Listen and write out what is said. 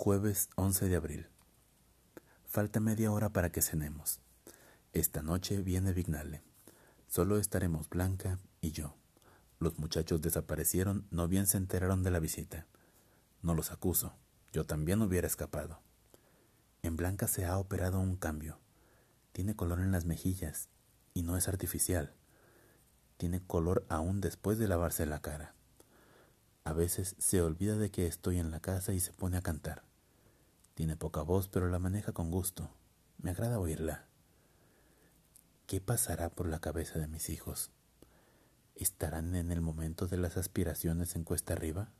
Jueves 11 de abril. Falta media hora para que cenemos. Esta noche viene Vignale. Solo estaremos Blanca y yo. Los muchachos desaparecieron, no bien se enteraron de la visita. No los acuso, yo también hubiera escapado. En Blanca se ha operado un cambio. Tiene color en las mejillas y no es artificial. Tiene color aún después de lavarse la cara. A veces se olvida de que estoy en la casa y se pone a cantar. Tiene poca voz, pero la maneja con gusto. Me agrada oírla. ¿Qué pasará por la cabeza de mis hijos? ¿Estarán en el momento de las aspiraciones en cuesta arriba?